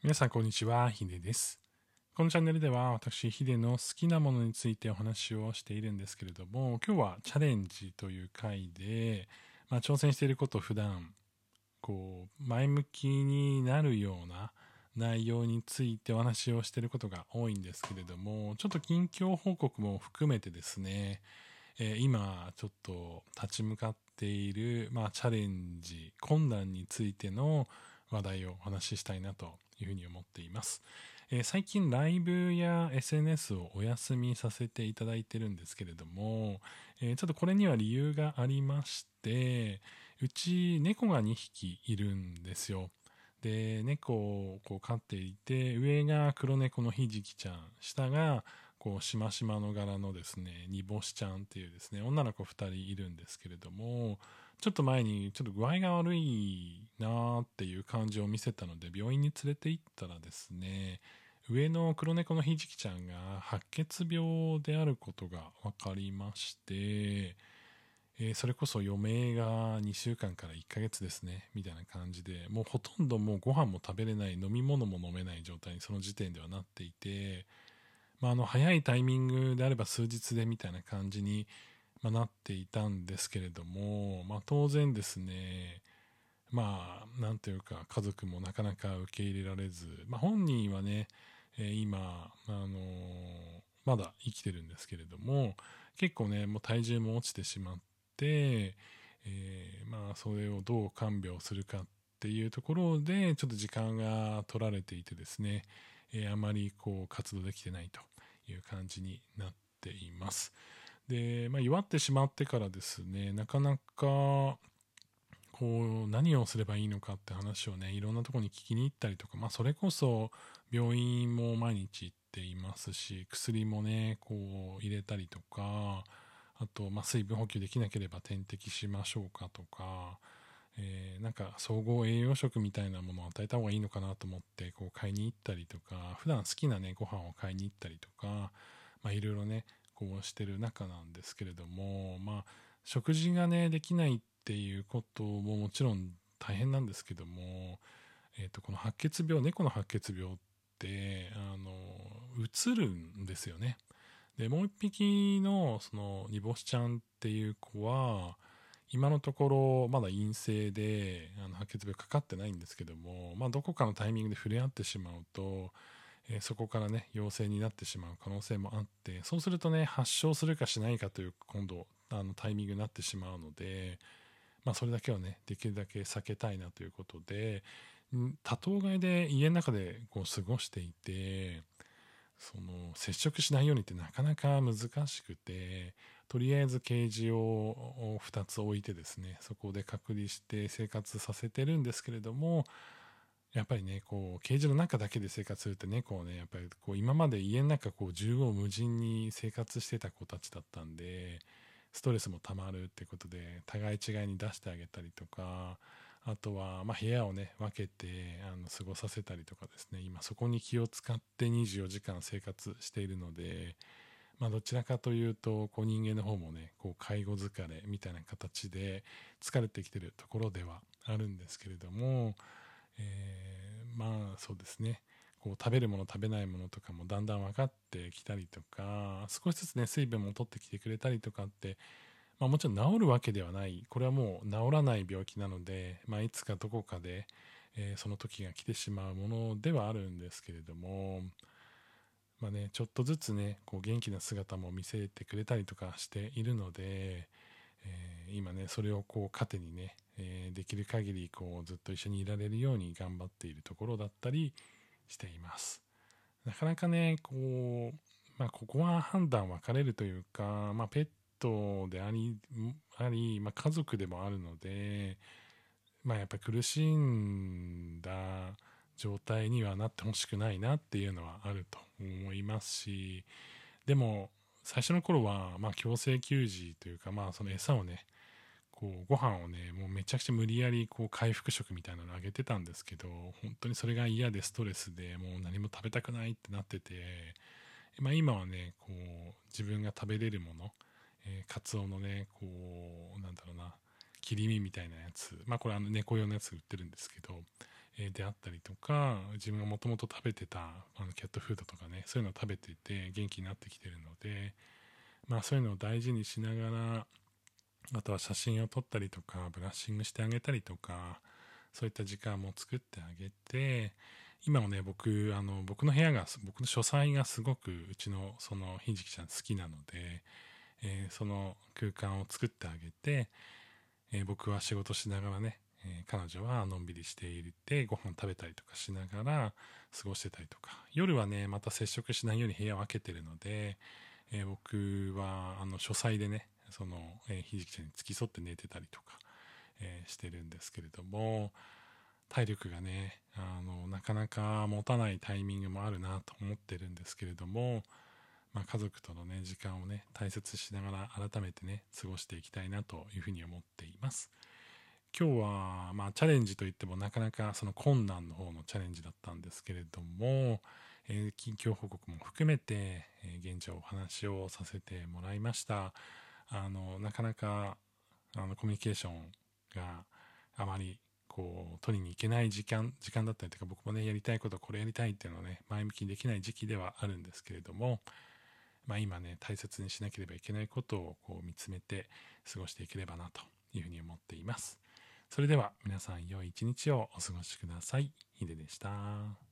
皆さんこんにちは、ヒデです。このチャンネルでは私、ヒデの好きなものについてお話をしているんですけれども、今日はチャレンジという回で、まあ、挑戦していることを普段、こう、前向きになるような内容についてお話をしていることが多いんですけれども、ちょっと近況報告も含めてですね、えー今ちょっと立ち向かっている、まあ、チャレンジ、困難についての話題をお話ししたいなというふうに思っています。えー最近ライブや SNS をお休みさせていただいてるんですけれども、えーちょっとこれには理由がありまして、うち猫が2匹いるんですよ。で、猫をこう飼っていて、上が黒猫のひじきちゃん、下がこうしましまの柄のですね、煮干しちゃんっていうですね、女の子2人いるんですけれども、ちょっと前にちょっと具合が悪いなーっていう感じを見せたので病院に連れて行ったらですね上の黒猫のひじきちゃんが白血病であることが分かりまして、えーそれこそ余命が2週間から1ヶ月ですねみたいな感じでもうほとんどもうご飯も食べれない飲み物も飲めない状態にその時点ではなっていて、まあ、あの早いタイミングであれば数日でみたいな感じにまあ、なっていたんですけれども、まあ、当然ですねまあなんていうか家族もなかなか受け入れられず、まあ、本人はね、えー今、あのーまだ生きてるんですけれども結構ねもう体重も落ちてしまって、えーまあそれをどう看病するかっていうところでちょっと時間が取られていてですね、えーあまりこう活動できてないという感じになっています。で、まあ、弱ってしまってからですねなかなかこう何をすればいいのかって話をねいろんなとこに聞きに行ったりとか、まあ、それこそ病院も毎日行っていますし薬もねこう入れたりとかあと、まあ、水分補給できなければ点滴しましょうかとか、えーなんか総合栄養食みたいなものを与えた方がいいのかなと思ってこう買いに行ったりとか普段好きなねご飯を買いに行ったりとか、まあ、いろいろねこうしてる中なんですけれどもまあ食事がねできないっていうことももちろん大変なんですけども、えー、とこの白血病猫の白血病ってあのうつるんですよね。でもう一匹のその煮干しちゃんっていう子は今のところまだ陰性であの白血病かかってないんですけども、まあ、どこかのタイミングで触れ合ってしまうとえそこからね陽性になってしまう可能性もあってそうするとね発症するかしないかという今度あのタイミングになってしまうので、まあ、それだけはねできるだけ避けたいなということで多頭飼いで家の中でこう過ごしていてその接触しないようにってなかなか難しくてとりあえずケージを2つ置いてですねそこで隔離して生活させてるんですけれどもやっぱりねこうケージの中だけで生活するって猫をねやっぱりこう今まで家の中こう縦横無尽に生活してた子たちだったんでストレスもたまるってことで互い違いに出してあげたりとかあとは、まあ、部屋をね分けてあの過ごさせたりとかですね今そこに気を使って24時間生活しているので、まあ、どちらかというとこう人間の方もねこう介護疲れみたいな形で疲れてきてるところではあるんですけれども、えーまあそうですね。こう食べるもの食べないものとかもだんだん分かってきたりとか少しずつね水分も取ってきてくれたりとかって、まあ、もちろん治るわけではない。これはもう治らない病気なので、まあ、いつかどこかで、えーその時が来てしまうものではあるんですけれども、まあね、ちょっとずつねこう元気な姿も見せてくれたりとかしているので、えー今ねそれをこう糧にね、えーできる限りこうずっと一緒にいられるように頑張っているところだったりしています。なかなかねこう、まあ、ここは判断分かれるというか、まあ、ペットでありあり、まあ、家族でもあるので、まあ、やっぱ苦しんだ状態にはなってほしくないなっていうのはあると思いますしでも最初の頃はまあ強制給餌というかまあその餌をねこうご飯をねもうめちゃくちゃ無理やりこう回復食みたいなのあげてたんですけど本当にそれが嫌でストレスでもう何も食べたくないってなってて、まあ、今はねこう自分が食べれるもの、えー、カツオのねこうなんだろうな切り身みたいなやつまあこれあの猫用のやつ売ってるんですけど、であったりとか自分がもともと食べてたあのキャットフードとかねそういうのを食べてて元気になってきてるのでまあそういうのを大事にしながらあとは写真を撮ったりとかブラッシングしてあげたりとかそういった時間も作ってあげて今もね僕あの僕の部屋が僕の書斎がすごくうちのそのひじきちゃん好きなので、えー、その空間を作ってあげて、えー、僕は仕事しながらねえー、彼女はのんびりしていてご飯食べたりとかしながら過ごしてたりとか。夜はねまた接触しないように部屋を開けてるので、えー、僕はあの書斎でねその、えー、ひじきちゃんに付き添って寝てたりとか、えー、してるんですけれども体力がねあのなかなか持たないタイミングもあるなと思ってるんですけれども、まあ、家族とのね時間をね大切しながら改めてね過ごしていきたいなというふうに思っています。今日は、まあ、チャレンジといってもなかなかその困難の方のチャレンジだったんですけれども、えー、近況報告も含めて、えー、現状お話をさせてもらいましたあのなかなかあのコミュニケーションがあまりこう取りに行けない時間時間だったりとか僕もねやりたいことこれやりたいっていうのをね前向きにできない時期ではあるんですけれどもまあ、今ね大切にしなければいけないことをこう見つめて過ごしていければなというふうに思っています。それでは皆さん良い一日をお過ごしください。ヒデでした。